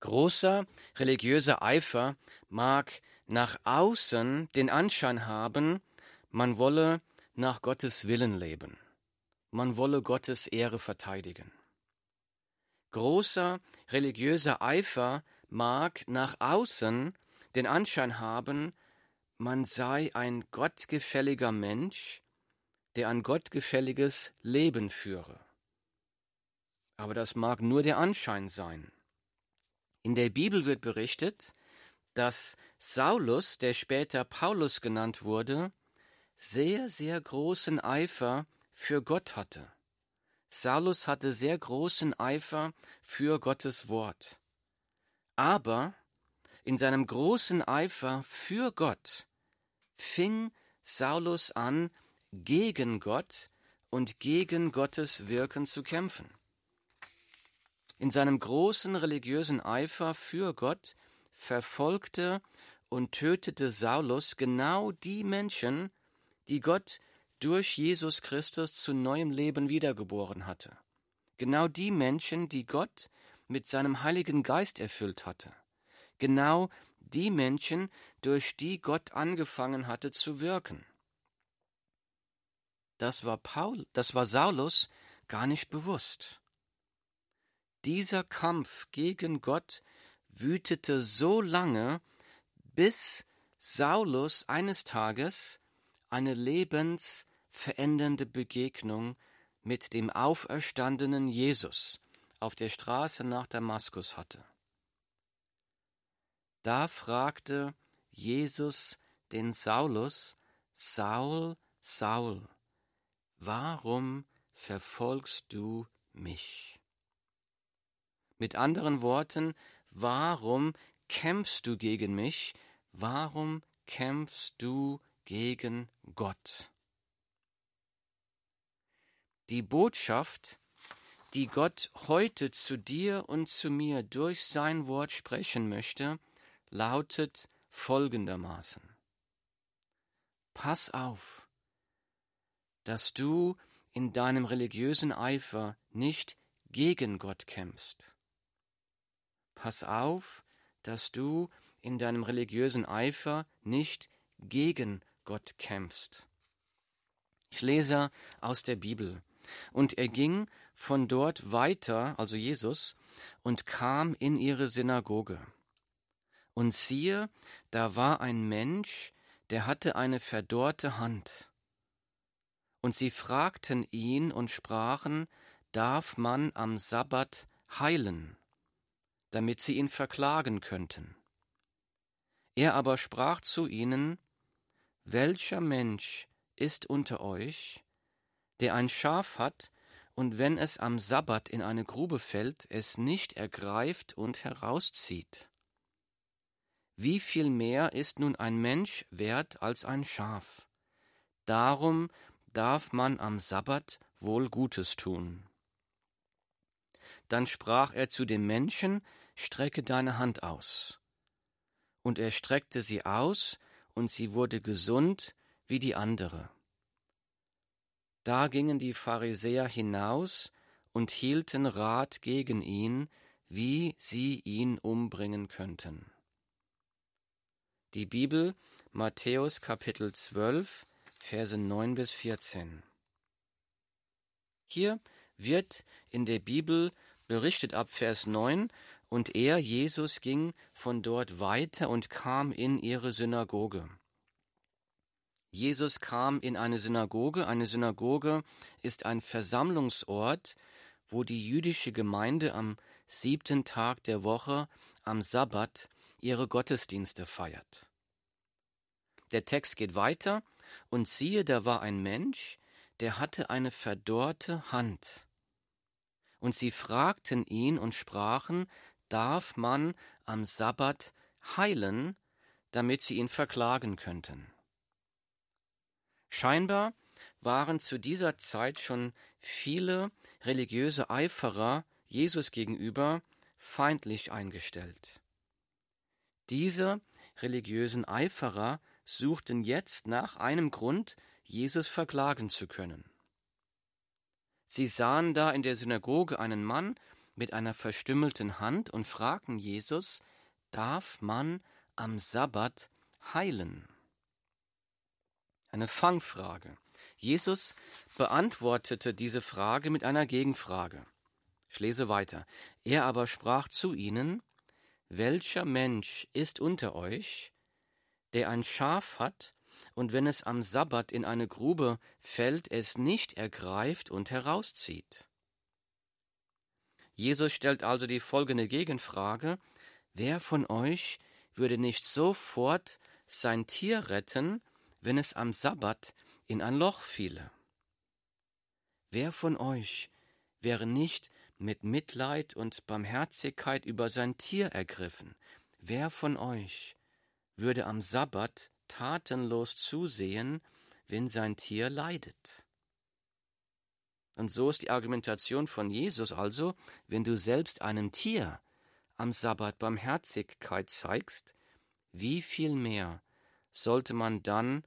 Großer religiöser Eifer mag nach außen den Anschein haben, man wolle nach Gottes Willen leben, man wolle Gottes Ehre verteidigen. Großer religiöser Eifer mag nach außen den Anschein haben, man sei ein gottgefälliger Mensch, der ein gottgefälliges Leben führe. Aber das mag nur der Anschein sein. In der Bibel wird berichtet, dass Saulus, der später Paulus genannt wurde, sehr, sehr großen Eifer für Gott hatte. Saulus hatte sehr großen Eifer für Gottes Wort. Aber in seinem großen Eifer für Gott fing Saulus an, gegen Gott und gegen Gottes Wirken zu kämpfen. In seinem großen religiösen Eifer für Gott verfolgte und tötete Saulus genau die Menschen, die Gott durch Jesus Christus zu neuem Leben wiedergeboren hatte. Genau die Menschen, die Gott mit seinem Heiligen Geist erfüllt hatte. Genau die Menschen, durch die Gott angefangen hatte zu wirken. Das war Paul, das war Saulus gar nicht bewusst. Dieser Kampf gegen Gott wütete so lange, bis Saulus eines Tages eine lebensverändernde Begegnung mit dem auferstandenen Jesus auf der Straße nach Damaskus hatte. Da fragte Jesus den Saulus, Saul, Saul, warum verfolgst du mich? Mit anderen Worten, warum kämpfst du gegen mich? Warum kämpfst du gegen Gott? Die Botschaft, die Gott heute zu dir und zu mir durch sein Wort sprechen möchte, lautet folgendermaßen. Pass auf, dass du in deinem religiösen Eifer nicht gegen Gott kämpfst. Pass auf, dass du in deinem religiösen Eifer nicht gegen Gott kämpfst. Ich lese aus der Bibel. Und er ging von dort weiter, also Jesus, und kam in ihre Synagoge. Und siehe, da war ein Mensch, der hatte eine verdorrte Hand. Und sie fragten ihn und sprachen, darf man am Sabbat heilen, damit sie ihn verklagen könnten. Er aber sprach zu ihnen, Welcher Mensch ist unter euch, der ein Schaf hat, und wenn es am Sabbat in eine Grube fällt, es nicht ergreift und herauszieht? Wie viel mehr ist nun ein Mensch wert als ein Schaf? Darum darf man am Sabbat wohl Gutes tun. Dann sprach er zu dem Menschen, Strecke deine Hand aus. Und er streckte sie aus, und sie wurde gesund wie die andere. Da gingen die Pharisäer hinaus und hielten Rat gegen ihn, wie sie ihn umbringen könnten. Die Bibel Matthäus Kapitel 12, Verse 9 bis 14. Hier wird in der Bibel berichtet ab Vers 9, und er, Jesus, ging von dort weiter und kam in ihre Synagoge. Jesus kam in eine Synagoge. Eine Synagoge ist ein Versammlungsort, wo die jüdische Gemeinde am siebten Tag der Woche, am Sabbat, ihre Gottesdienste feiert. Der Text geht weiter, und siehe, da war ein Mensch, der hatte eine verdorrte Hand. Und sie fragten ihn und sprachen, darf man am Sabbat heilen, damit sie ihn verklagen könnten. Scheinbar waren zu dieser Zeit schon viele religiöse Eiferer Jesus gegenüber feindlich eingestellt. Diese religiösen Eiferer suchten jetzt nach einem Grund, Jesus verklagen zu können. Sie sahen da in der Synagoge einen Mann, mit einer verstümmelten Hand und fragten Jesus, darf man am Sabbat heilen? Eine Fangfrage. Jesus beantwortete diese Frage mit einer Gegenfrage. Ich lese weiter. Er aber sprach zu ihnen, Welcher Mensch ist unter euch, der ein Schaf hat, und wenn es am Sabbat in eine Grube fällt, es nicht ergreift und herauszieht? Jesus stellt also die folgende Gegenfrage Wer von euch würde nicht sofort sein Tier retten, wenn es am Sabbat in ein Loch fiele? Wer von euch wäre nicht mit Mitleid und Barmherzigkeit über sein Tier ergriffen? Wer von euch würde am Sabbat tatenlos zusehen, wenn sein Tier leidet? Und so ist die Argumentation von Jesus also, wenn du selbst einem Tier am Sabbat Barmherzigkeit zeigst, wie viel mehr sollte man dann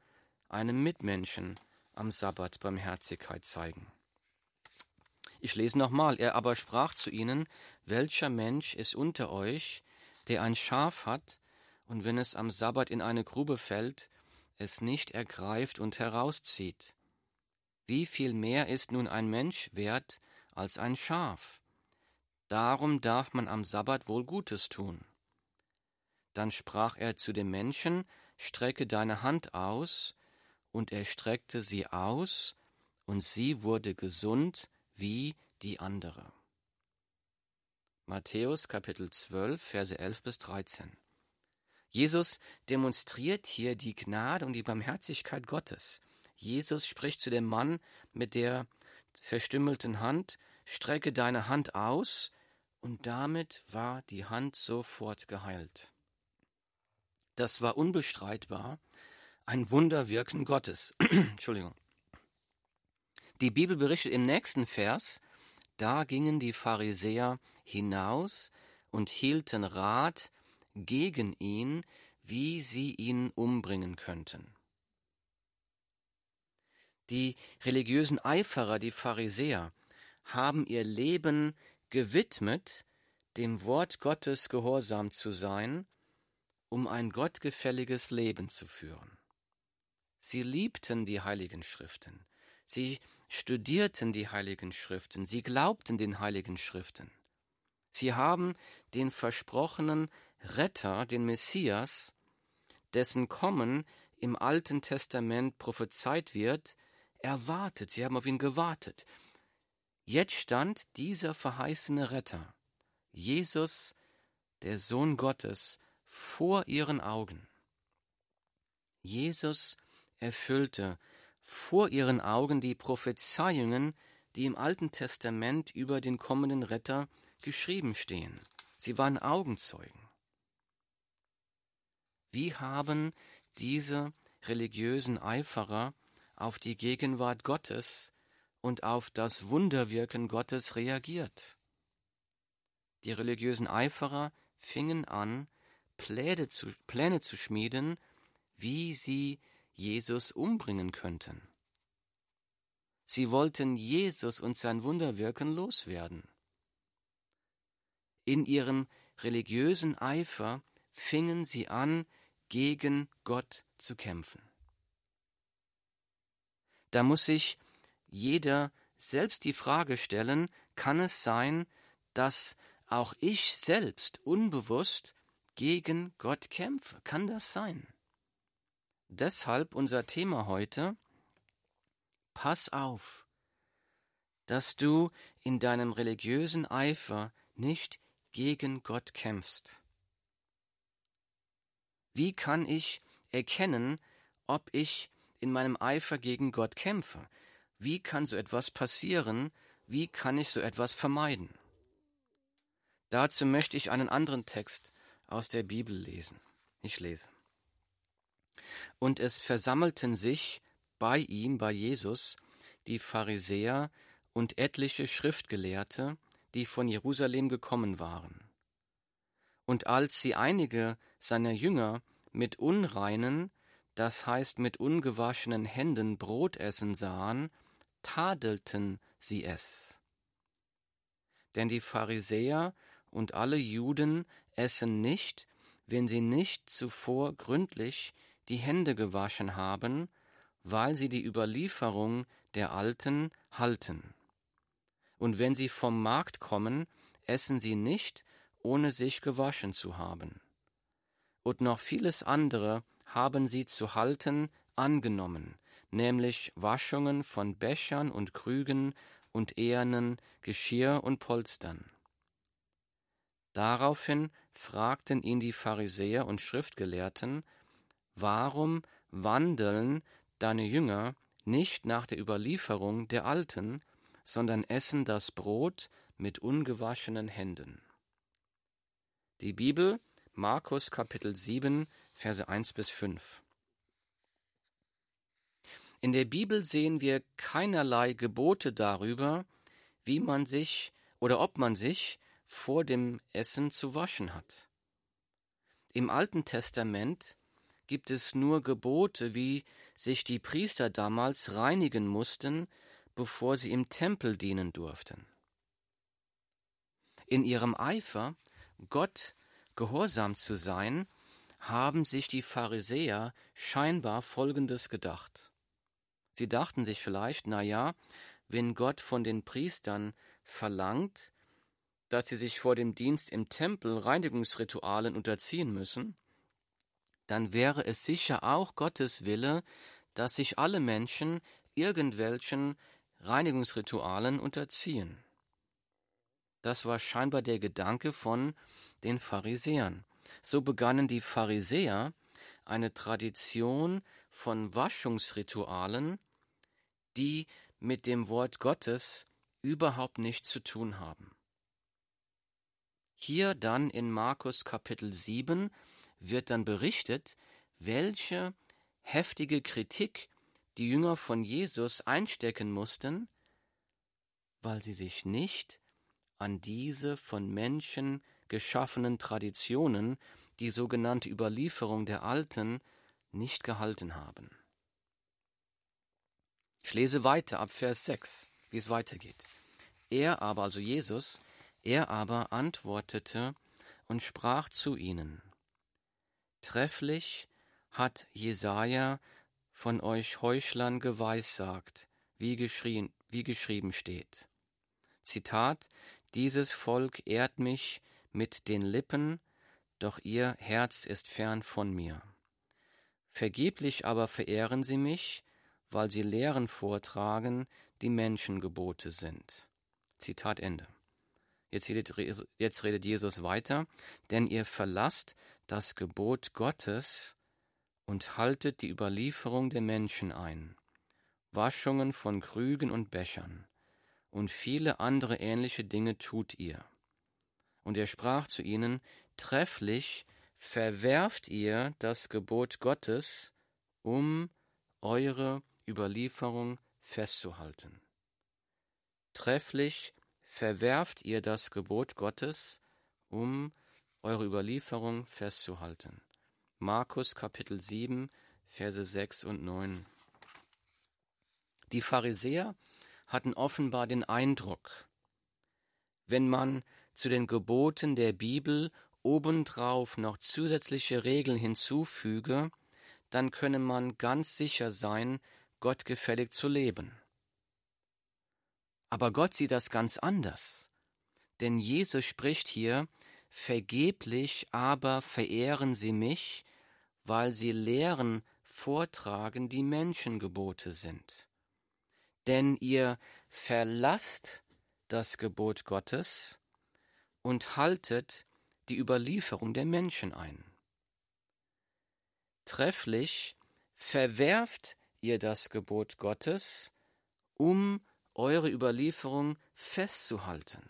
einem Mitmenschen am Sabbat Barmherzigkeit zeigen? Ich lese nochmal, er aber sprach zu ihnen, welcher Mensch ist unter euch, der ein Schaf hat, und wenn es am Sabbat in eine Grube fällt, es nicht ergreift und herauszieht? Wie viel mehr ist nun ein Mensch wert als ein Schaf? Darum darf man am Sabbat wohl Gutes tun. Dann sprach er zu dem Menschen, Strecke deine Hand aus, und er streckte sie aus, und sie wurde gesund wie die andere. Matthäus Kapitel 12, Verse 11 bis 13. Jesus demonstriert hier die Gnade und die Barmherzigkeit Gottes. Jesus spricht zu dem Mann mit der verstümmelten Hand, strecke deine Hand aus, und damit war die Hand sofort geheilt. Das war unbestreitbar ein Wunderwirken Gottes. Entschuldigung. Die Bibel berichtet im nächsten Vers, da gingen die Pharisäer hinaus und hielten Rat gegen ihn, wie sie ihn umbringen könnten. Die religiösen Eiferer, die Pharisäer, haben ihr Leben gewidmet, dem Wort Gottes gehorsam zu sein, um ein gottgefälliges Leben zu führen. Sie liebten die heiligen Schriften, sie studierten die heiligen Schriften, sie glaubten den heiligen Schriften. Sie haben den versprochenen Retter, den Messias, dessen Kommen im Alten Testament prophezeit wird, erwartet, sie haben auf ihn gewartet. Jetzt stand dieser verheißene Retter, Jesus, der Sohn Gottes, vor ihren Augen. Jesus erfüllte vor ihren Augen die Prophezeiungen, die im Alten Testament über den kommenden Retter geschrieben stehen. Sie waren Augenzeugen. Wie haben diese religiösen Eiferer auf die Gegenwart Gottes und auf das Wunderwirken Gottes reagiert. Die religiösen Eiferer fingen an, Pläne zu, Pläne zu schmieden, wie sie Jesus umbringen könnten. Sie wollten Jesus und sein Wunderwirken loswerden. In ihrem religiösen Eifer fingen sie an, gegen Gott zu kämpfen. Da muss sich jeder selbst die Frage stellen, kann es sein, dass auch ich selbst unbewusst gegen Gott kämpfe? Kann das sein? Deshalb unser Thema heute, pass auf, dass du in deinem religiösen Eifer nicht gegen Gott kämpfst. Wie kann ich erkennen, ob ich in meinem Eifer gegen Gott kämpfe. Wie kann so etwas passieren? Wie kann ich so etwas vermeiden? Dazu möchte ich einen anderen Text aus der Bibel lesen. Ich lese. Und es versammelten sich bei ihm, bei Jesus, die Pharisäer und etliche Schriftgelehrte, die von Jerusalem gekommen waren. Und als sie einige seiner Jünger mit unreinen das heißt mit ungewaschenen Händen Brot essen sahen, tadelten sie es. Denn die Pharisäer und alle Juden essen nicht, wenn sie nicht zuvor gründlich die Hände gewaschen haben, weil sie die Überlieferung der Alten halten. Und wenn sie vom Markt kommen, essen sie nicht, ohne sich gewaschen zu haben. Und noch vieles andere haben sie zu halten angenommen, nämlich Waschungen von Bechern und Krügen und ehernen Geschirr und Polstern. Daraufhin fragten ihn die Pharisäer und Schriftgelehrten, warum wandeln deine Jünger nicht nach der Überlieferung der Alten, sondern essen das Brot mit ungewaschenen Händen. Die Bibel, Markus Kapitel 7, Verse 1 bis 5. In der Bibel sehen wir keinerlei Gebote darüber, wie man sich oder ob man sich vor dem Essen zu waschen hat. Im Alten Testament gibt es nur Gebote, wie sich die Priester damals reinigen mussten, bevor sie im Tempel dienen durften. In ihrem Eifer, Gott gehorsam zu sein, haben sich die Pharisäer scheinbar Folgendes gedacht. Sie dachten sich vielleicht, na ja, wenn Gott von den Priestern verlangt, dass sie sich vor dem Dienst im Tempel Reinigungsritualen unterziehen müssen, dann wäre es sicher auch Gottes Wille, dass sich alle Menschen irgendwelchen Reinigungsritualen unterziehen. Das war scheinbar der Gedanke von den Pharisäern. So begannen die Pharisäer eine Tradition von Waschungsritualen, die mit dem Wort Gottes überhaupt nichts zu tun haben. Hier dann in Markus Kapitel 7 wird dann berichtet, welche heftige Kritik die Jünger von Jesus einstecken mussten, weil sie sich nicht an diese von Menschen geschaffenen Traditionen, die sogenannte Überlieferung der Alten, nicht gehalten haben. Ich lese weiter ab Vers 6, wie es weitergeht. Er aber, also Jesus, er aber antwortete und sprach zu ihnen: Trefflich hat Jesaja von euch Heuchlern geweissagt, wie, geschrien, wie geschrieben steht. Zitat: Dieses Volk ehrt mich mit den Lippen, doch ihr Herz ist fern von mir. Vergeblich aber verehren sie mich, weil sie Lehren vortragen, die Menschengebote sind. Zitat Ende. Jetzt redet, jetzt redet Jesus weiter, denn ihr verlasst das Gebot Gottes und haltet die Überlieferung der Menschen ein, Waschungen von Krügen und Bechern, und viele andere ähnliche Dinge tut ihr. Und er sprach zu ihnen, trefflich verwerft ihr das Gebot Gottes, um eure Überlieferung festzuhalten. Trefflich verwerft ihr das Gebot Gottes, um eure Überlieferung festzuhalten. Markus Kapitel 7, Verse 6 und 9. Die Pharisäer hatten offenbar den Eindruck, wenn man zu den Geboten der Bibel obendrauf noch zusätzliche Regeln hinzufüge, dann könne man ganz sicher sein, gottgefällig zu leben. Aber Gott sieht das ganz anders. Denn Jesus spricht hier, vergeblich aber verehren sie mich, weil sie Lehren vortragen, die Menschengebote sind. Denn ihr verlasst das Gebot Gottes und haltet die Überlieferung der Menschen ein. Trefflich verwerft ihr das Gebot Gottes, um eure Überlieferung festzuhalten.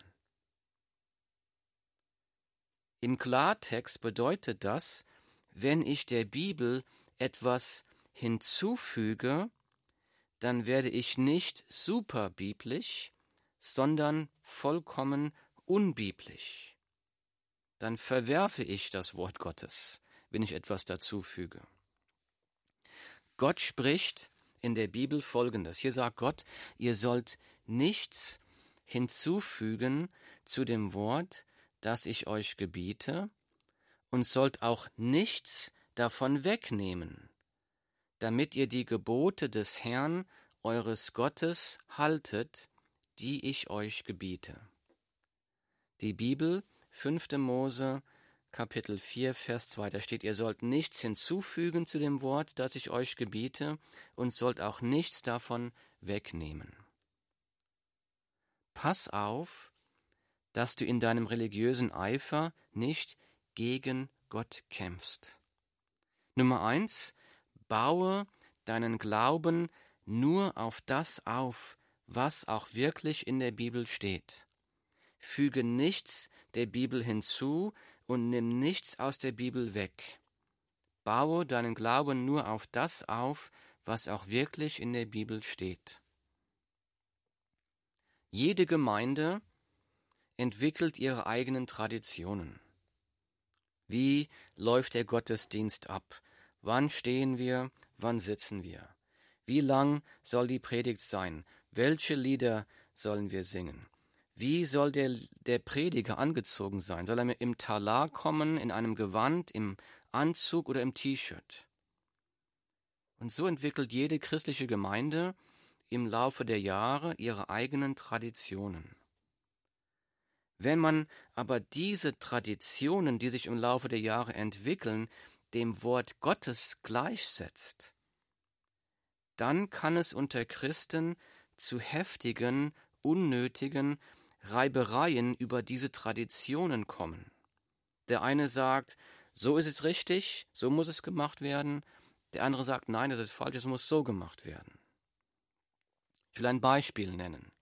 Im Klartext bedeutet das, wenn ich der Bibel etwas hinzufüge, dann werde ich nicht superbiblisch, sondern vollkommen unbiblisch. Dann verwerfe ich das Wort Gottes, wenn ich etwas dazufüge. Gott spricht in der Bibel folgendes. Hier sagt Gott, ihr sollt nichts hinzufügen zu dem Wort, das ich euch gebiete, und sollt auch nichts davon wegnehmen, damit ihr die Gebote des Herrn eures Gottes haltet, die ich euch gebiete. Die Bibel, 5. Mose, Kapitel 4, Vers 2, da steht, ihr sollt nichts hinzufügen zu dem Wort, das ich euch gebiete, und sollt auch nichts davon wegnehmen. Pass auf, dass du in deinem religiösen Eifer nicht gegen Gott kämpfst. Nummer eins, baue deinen Glauben nur auf das auf, was auch wirklich in der Bibel steht. Füge nichts der Bibel hinzu und nimm nichts aus der Bibel weg. Baue deinen Glauben nur auf das auf, was auch wirklich in der Bibel steht. Jede Gemeinde entwickelt ihre eigenen Traditionen. Wie läuft der Gottesdienst ab? Wann stehen wir? Wann sitzen wir? Wie lang soll die Predigt sein? Welche Lieder sollen wir singen? Wie soll der, der Prediger angezogen sein? Soll er im Talar kommen, in einem Gewand, im Anzug oder im T-Shirt? Und so entwickelt jede christliche Gemeinde im Laufe der Jahre ihre eigenen Traditionen. Wenn man aber diese Traditionen, die sich im Laufe der Jahre entwickeln, dem Wort Gottes gleichsetzt, dann kann es unter Christen zu heftigen, unnötigen Reibereien über diese Traditionen kommen. Der eine sagt, so ist es richtig, so muss es gemacht werden, der andere sagt, nein, das ist falsch, es muss so gemacht werden. Ich will ein Beispiel nennen.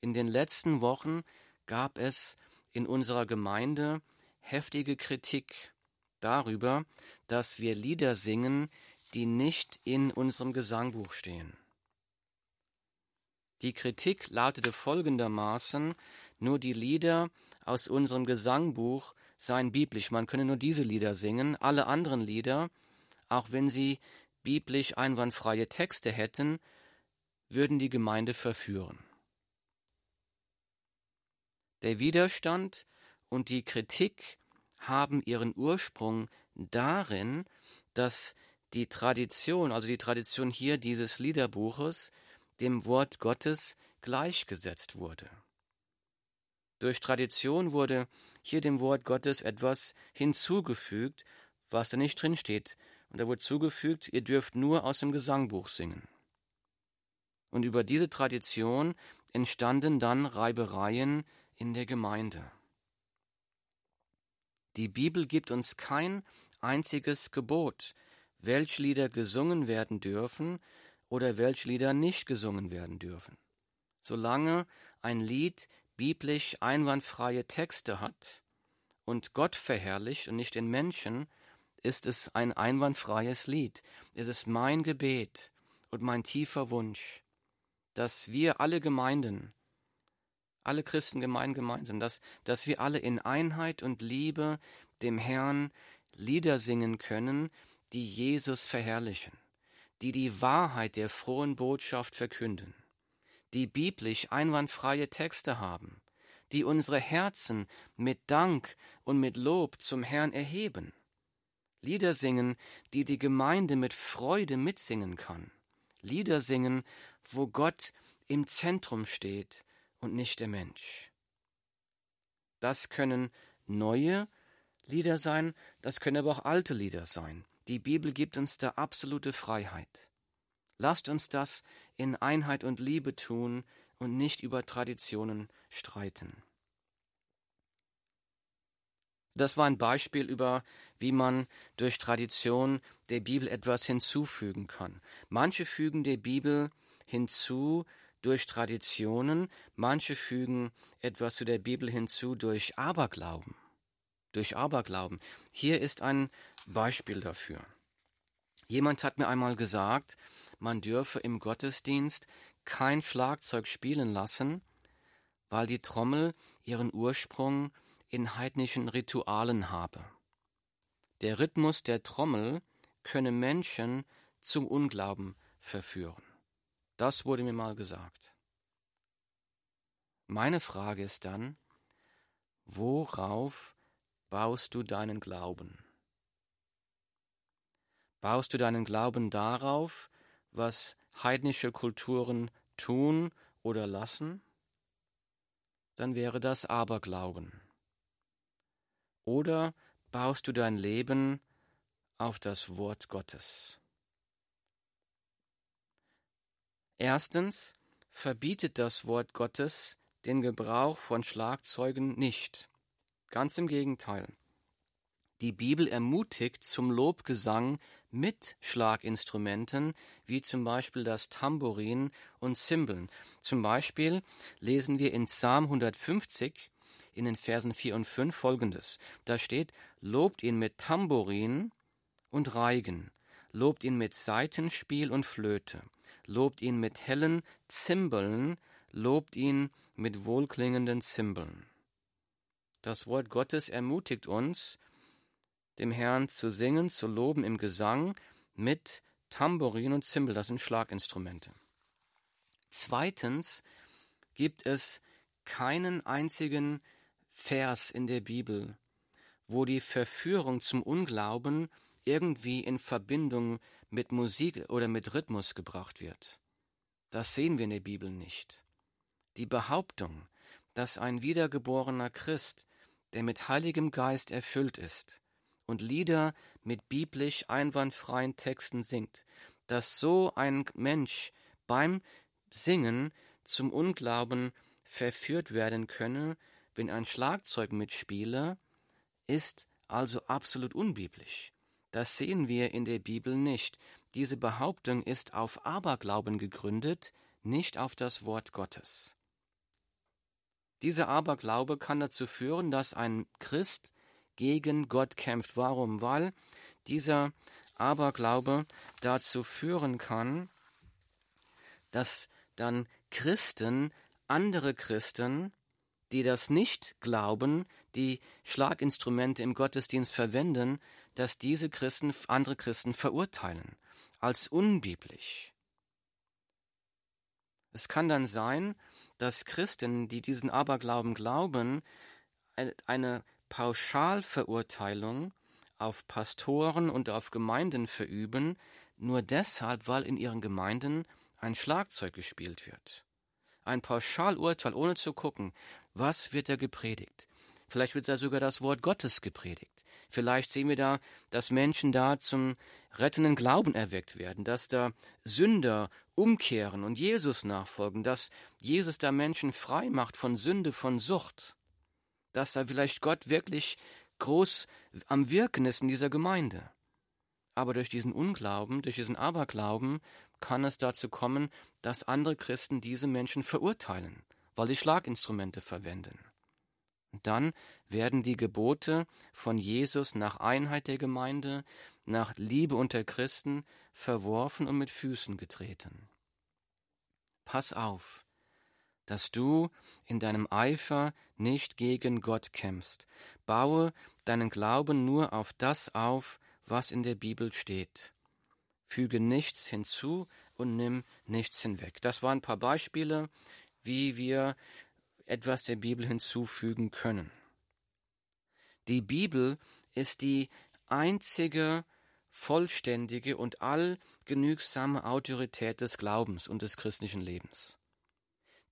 In den letzten Wochen gab es in unserer Gemeinde heftige Kritik darüber, dass wir Lieder singen, die nicht in unserem Gesangbuch stehen. Die Kritik lautete folgendermaßen, nur die Lieder aus unserem Gesangbuch seien biblisch, man könne nur diese Lieder singen, alle anderen Lieder, auch wenn sie biblisch einwandfreie Texte hätten, würden die Gemeinde verführen. Der Widerstand und die Kritik haben ihren Ursprung darin, dass die Tradition, also die Tradition hier dieses Liederbuches, dem Wort Gottes gleichgesetzt wurde. Durch Tradition wurde hier dem Wort Gottes etwas hinzugefügt, was da nicht drin steht. Und da wurde zugefügt, ihr dürft nur aus dem Gesangbuch singen. Und über diese Tradition entstanden dann Reibereien in der Gemeinde. Die Bibel gibt uns kein einziges Gebot, welche Lieder gesungen werden dürfen oder welche Lieder nicht gesungen werden dürfen. Solange ein Lied biblisch einwandfreie Texte hat und Gott verherrlicht und nicht den Menschen, ist es ein einwandfreies Lied. Es ist mein Gebet und mein tiefer Wunsch, dass wir alle Gemeinden, alle Christengemeinden gemeinsam, dass, dass wir alle in Einheit und Liebe dem Herrn Lieder singen können, die Jesus verherrlichen die die Wahrheit der frohen Botschaft verkünden, die biblisch einwandfreie Texte haben, die unsere Herzen mit Dank und mit Lob zum Herrn erheben, Lieder singen, die die Gemeinde mit Freude mitsingen kann, Lieder singen, wo Gott im Zentrum steht und nicht der Mensch. Das können neue Lieder sein, das können aber auch alte Lieder sein, die Bibel gibt uns da absolute Freiheit. Lasst uns das in Einheit und Liebe tun und nicht über Traditionen streiten. Das war ein Beispiel über, wie man durch Tradition der Bibel etwas hinzufügen kann. Manche fügen der Bibel hinzu durch Traditionen, manche fügen etwas zu der Bibel hinzu durch Aberglauben. Durch Aberglauben. Hier ist ein Beispiel dafür. Jemand hat mir einmal gesagt, man dürfe im Gottesdienst kein Schlagzeug spielen lassen, weil die Trommel ihren Ursprung in heidnischen Ritualen habe. Der Rhythmus der Trommel könne Menschen zum Unglauben verführen. Das wurde mir mal gesagt. Meine Frage ist dann, worauf baust du deinen Glauben? Baust du deinen Glauben darauf, was heidnische Kulturen tun oder lassen? Dann wäre das Aberglauben. Oder baust du dein Leben auf das Wort Gottes? Erstens verbietet das Wort Gottes den Gebrauch von Schlagzeugen nicht. Ganz im Gegenteil. Die Bibel ermutigt zum Lobgesang mit Schlaginstrumenten, wie zum Beispiel das Tambourin und Zimbeln. Zum Beispiel lesen wir in Psalm 150 in den Versen 4 und 5 folgendes. Da steht, lobt ihn mit Tambourin und Reigen, lobt ihn mit Saitenspiel und Flöte, lobt ihn mit hellen Zimbeln, lobt ihn mit wohlklingenden Zimbeln. Das Wort Gottes ermutigt uns, dem Herrn zu singen, zu loben im Gesang mit Tambourin und Zimbel, das sind Schlaginstrumente. Zweitens gibt es keinen einzigen Vers in der Bibel, wo die Verführung zum Unglauben irgendwie in Verbindung mit Musik oder mit Rhythmus gebracht wird. Das sehen wir in der Bibel nicht. Die Behauptung, dass ein wiedergeborener Christ, der mit Heiligem Geist erfüllt ist, und Lieder mit biblisch einwandfreien Texten singt, dass so ein Mensch beim Singen zum Unglauben verführt werden könne, wenn ein Schlagzeug mitspiele, ist also absolut unbiblisch. Das sehen wir in der Bibel nicht. Diese Behauptung ist auf Aberglauben gegründet, nicht auf das Wort Gottes. Dieser Aberglaube kann dazu führen, dass ein Christ gegen Gott kämpft. Warum? Weil dieser Aberglaube dazu führen kann, dass dann Christen, andere Christen, die das nicht glauben, die Schlaginstrumente im Gottesdienst verwenden, dass diese Christen andere Christen verurteilen als unbiblisch. Es kann dann sein, dass Christen, die diesen Aberglauben glauben, eine Pauschalverurteilung auf Pastoren und auf Gemeinden verüben, nur deshalb, weil in ihren Gemeinden ein Schlagzeug gespielt wird. Ein Pauschalurteil, ohne zu gucken, was wird da gepredigt. Vielleicht wird da sogar das Wort Gottes gepredigt. Vielleicht sehen wir da, dass Menschen da zum rettenden Glauben erweckt werden, dass da Sünder umkehren und Jesus nachfolgen, dass Jesus da Menschen frei macht von Sünde, von Sucht dass da vielleicht Gott wirklich groß am Wirken ist in dieser Gemeinde. Aber durch diesen Unglauben, durch diesen Aberglauben kann es dazu kommen, dass andere Christen diese Menschen verurteilen, weil sie Schlaginstrumente verwenden. Dann werden die Gebote von Jesus nach Einheit der Gemeinde, nach Liebe unter Christen verworfen und mit Füßen getreten. Pass auf, dass du in deinem Eifer nicht gegen Gott kämpfst. Baue deinen Glauben nur auf das auf, was in der Bibel steht. Füge nichts hinzu und nimm nichts hinweg. Das waren ein paar Beispiele, wie wir etwas der Bibel hinzufügen können. Die Bibel ist die einzige vollständige und allgenügsame Autorität des Glaubens und des christlichen Lebens.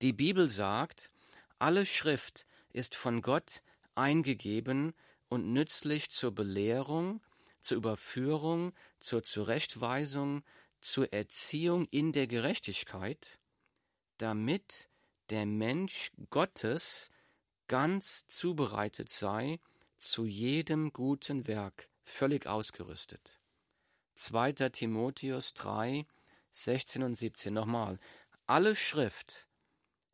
Die Bibel sagt, alle Schrift ist von Gott eingegeben und nützlich zur Belehrung, zur Überführung, zur Zurechtweisung, zur Erziehung in der Gerechtigkeit, damit der Mensch Gottes ganz zubereitet sei, zu jedem guten Werk völlig ausgerüstet. 2. Timotheus 3, 16 und 17 nochmal. Alle Schrift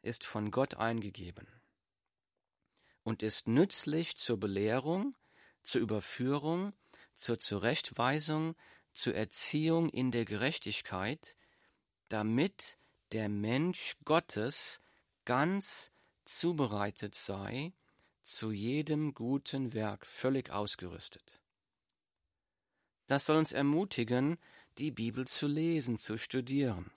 ist von Gott eingegeben und ist nützlich zur Belehrung, zur Überführung, zur Zurechtweisung, zur Erziehung in der Gerechtigkeit, damit der Mensch Gottes ganz zubereitet sei, zu jedem guten Werk völlig ausgerüstet. Das soll uns ermutigen, die Bibel zu lesen, zu studieren.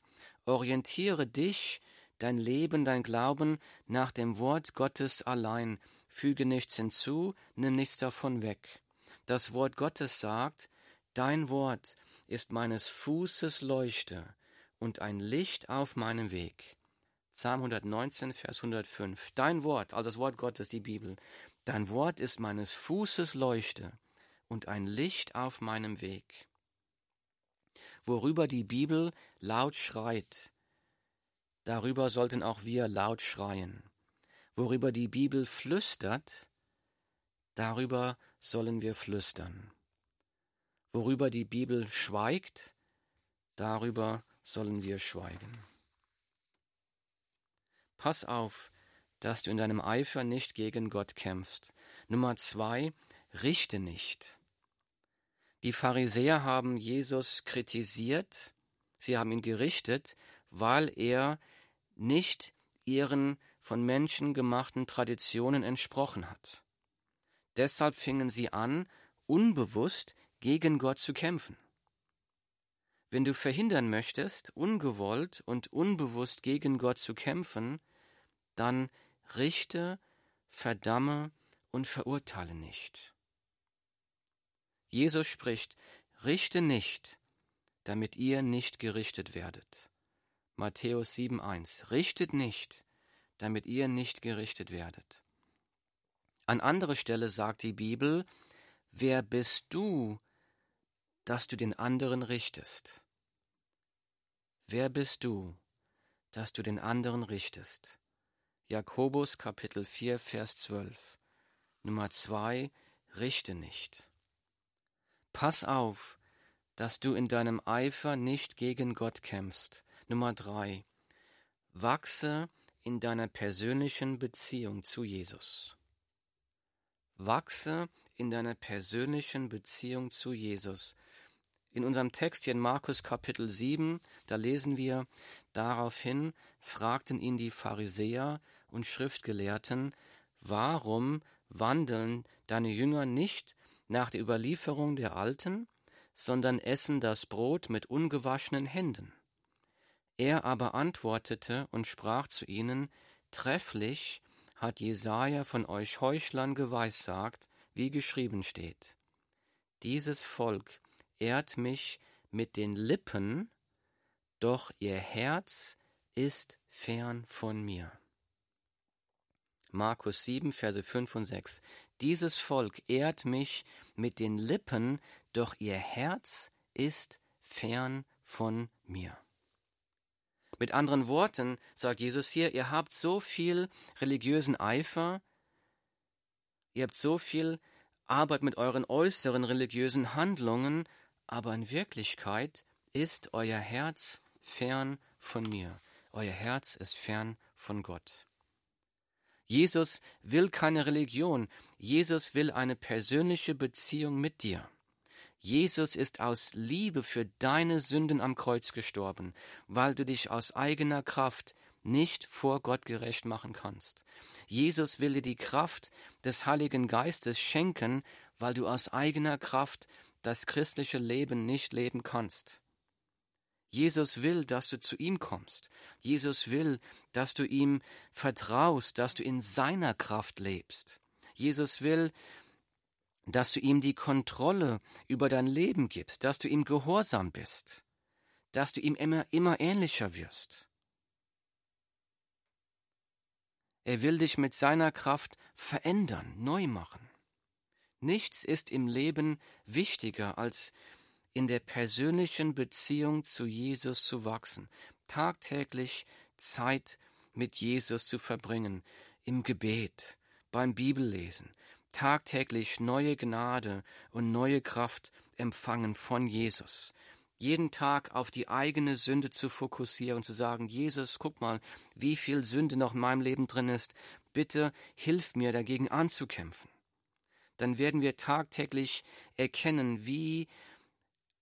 Orientiere dich dein Leben, dein Glauben nach dem Wort Gottes allein. füge nichts hinzu, nimm nichts davon weg. Das Wort Gottes sagt, Dein Wort ist meines Fußes Leuchte und ein Licht auf meinem Weg. Psalm 119, Vers 105. Dein Wort, also das Wort Gottes, die Bibel, dein Wort ist meines Fußes Leuchte und ein Licht auf meinem Weg. Worüber die Bibel laut schreit, darüber sollten auch wir laut schreien. Worüber die Bibel flüstert, darüber sollen wir flüstern. Worüber die Bibel schweigt, darüber sollen wir schweigen. Pass auf, dass du in deinem Eifer nicht gegen Gott kämpfst. Nummer zwei, richte nicht. Die Pharisäer haben Jesus kritisiert, sie haben ihn gerichtet, weil er nicht ihren von Menschen gemachten Traditionen entsprochen hat. Deshalb fingen sie an, unbewusst gegen Gott zu kämpfen. Wenn du verhindern möchtest, ungewollt und unbewusst gegen Gott zu kämpfen, dann richte, verdamme und verurteile nicht. Jesus spricht, richte nicht, damit ihr nicht gerichtet werdet. Matthäus 7.1. Richtet nicht, damit ihr nicht gerichtet werdet. An anderer Stelle sagt die Bibel, wer bist du, dass du den anderen richtest? Wer bist du, dass du den anderen richtest? Jakobus Kapitel 4, Vers 12. Nummer 2. Richte nicht. Pass auf, dass du in deinem Eifer nicht gegen Gott kämpfst. Nummer 3. Wachse in deiner persönlichen Beziehung zu Jesus. Wachse in deiner persönlichen Beziehung zu Jesus. In unserem Text hier in Markus Kapitel 7, da lesen wir, daraufhin fragten ihn die Pharisäer und Schriftgelehrten, warum wandeln deine Jünger nicht nach der Überlieferung der Alten, sondern essen das Brot mit ungewaschenen Händen? Er aber antwortete und sprach zu ihnen, Trefflich hat Jesaja von euch Heuchlern geweissagt, wie geschrieben steht. Dieses Volk ehrt mich mit den Lippen, doch ihr Herz ist fern von mir. Markus 7, Verse 5 und 6. Dieses Volk ehrt mich mit den Lippen, doch ihr Herz ist fern von mir. Mit anderen Worten sagt Jesus hier, ihr habt so viel religiösen Eifer, ihr habt so viel Arbeit mit euren äußeren religiösen Handlungen, aber in Wirklichkeit ist euer Herz fern von mir. Euer Herz ist fern von Gott. Jesus will keine Religion, Jesus will eine persönliche Beziehung mit dir. Jesus ist aus Liebe für deine Sünden am Kreuz gestorben, weil du dich aus eigener Kraft nicht vor Gott gerecht machen kannst. Jesus will dir die Kraft des Heiligen Geistes schenken, weil du aus eigener Kraft das christliche Leben nicht leben kannst. Jesus will, dass du zu ihm kommst. Jesus will, dass du ihm vertraust, dass du in seiner Kraft lebst. Jesus will, dass du ihm die Kontrolle über dein Leben gibst, dass du ihm gehorsam bist, dass du ihm immer, immer ähnlicher wirst. Er will dich mit seiner Kraft verändern, neu machen. Nichts ist im Leben wichtiger, als in der persönlichen Beziehung zu Jesus zu wachsen, tagtäglich Zeit mit Jesus zu verbringen, im Gebet, beim Bibellesen, tagtäglich neue Gnade und neue Kraft empfangen von Jesus. Jeden Tag auf die eigene Sünde zu fokussieren und zu sagen, Jesus, guck mal, wie viel Sünde noch in meinem Leben drin ist. Bitte hilf mir dagegen anzukämpfen. Dann werden wir tagtäglich erkennen, wie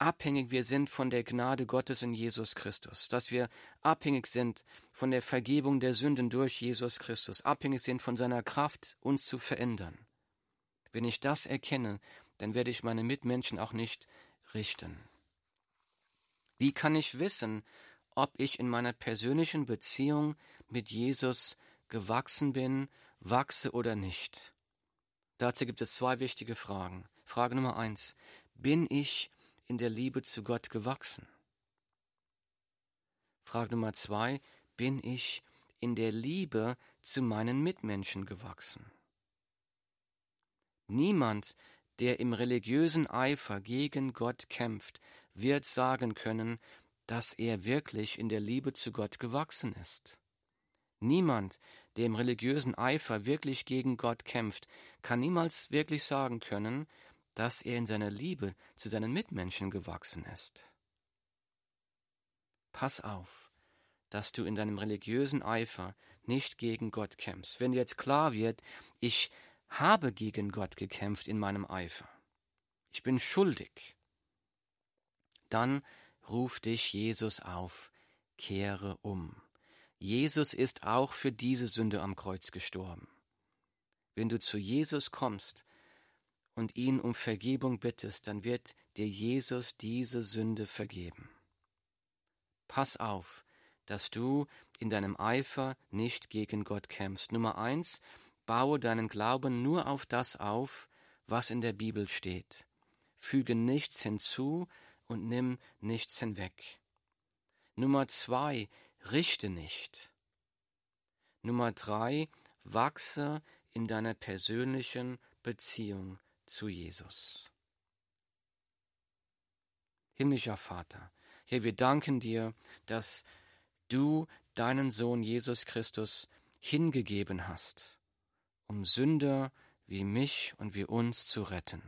abhängig wir sind von der Gnade Gottes in Jesus Christus, dass wir abhängig sind von der Vergebung der Sünden durch Jesus Christus, abhängig sind von seiner Kraft, uns zu verändern. Wenn ich das erkenne, dann werde ich meine Mitmenschen auch nicht richten. Wie kann ich wissen, ob ich in meiner persönlichen Beziehung mit Jesus gewachsen bin, wachse oder nicht? Dazu gibt es zwei wichtige Fragen. Frage Nummer eins. Bin ich in der Liebe zu Gott gewachsen? Frage Nummer zwei. Bin ich in der Liebe zu meinen Mitmenschen gewachsen? Niemand, der im religiösen Eifer gegen Gott kämpft, wird sagen können, dass er wirklich in der Liebe zu Gott gewachsen ist. Niemand, der im religiösen Eifer wirklich gegen Gott kämpft, kann niemals wirklich sagen können, dass er in seiner Liebe zu seinen Mitmenschen gewachsen ist. Pass auf, dass du in deinem religiösen Eifer nicht gegen Gott kämpfst. Wenn dir jetzt klar wird, ich habe gegen Gott gekämpft in meinem Eifer, ich bin schuldig, dann ruft dich Jesus auf, kehre um. Jesus ist auch für diese Sünde am Kreuz gestorben. Wenn du zu Jesus kommst und ihn um Vergebung bittest, dann wird dir Jesus diese Sünde vergeben. Pass auf, dass du in deinem Eifer nicht gegen Gott kämpfst. Nummer eins, baue deinen Glauben nur auf das auf, was in der Bibel steht. Füge nichts hinzu und nimm nichts hinweg. Nummer zwei, richte nicht. Nummer drei, wachse in deiner persönlichen Beziehung zu Jesus. Himmlischer Vater, Herr, wir danken dir, dass du deinen Sohn Jesus Christus hingegeben hast, um Sünder wie mich und wie uns zu retten.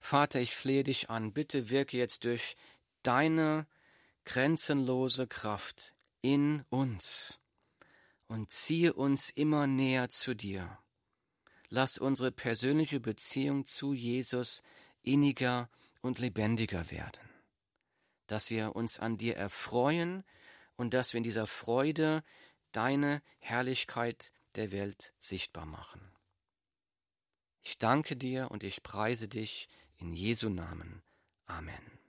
Vater, ich flehe dich an, bitte wirke jetzt durch deine grenzenlose Kraft in uns und ziehe uns immer näher zu dir. Lass unsere persönliche Beziehung zu Jesus inniger und lebendiger werden, dass wir uns an dir erfreuen und dass wir in dieser Freude deine Herrlichkeit der Welt sichtbar machen. Ich danke dir und ich preise dich in Jesu Namen. Amen.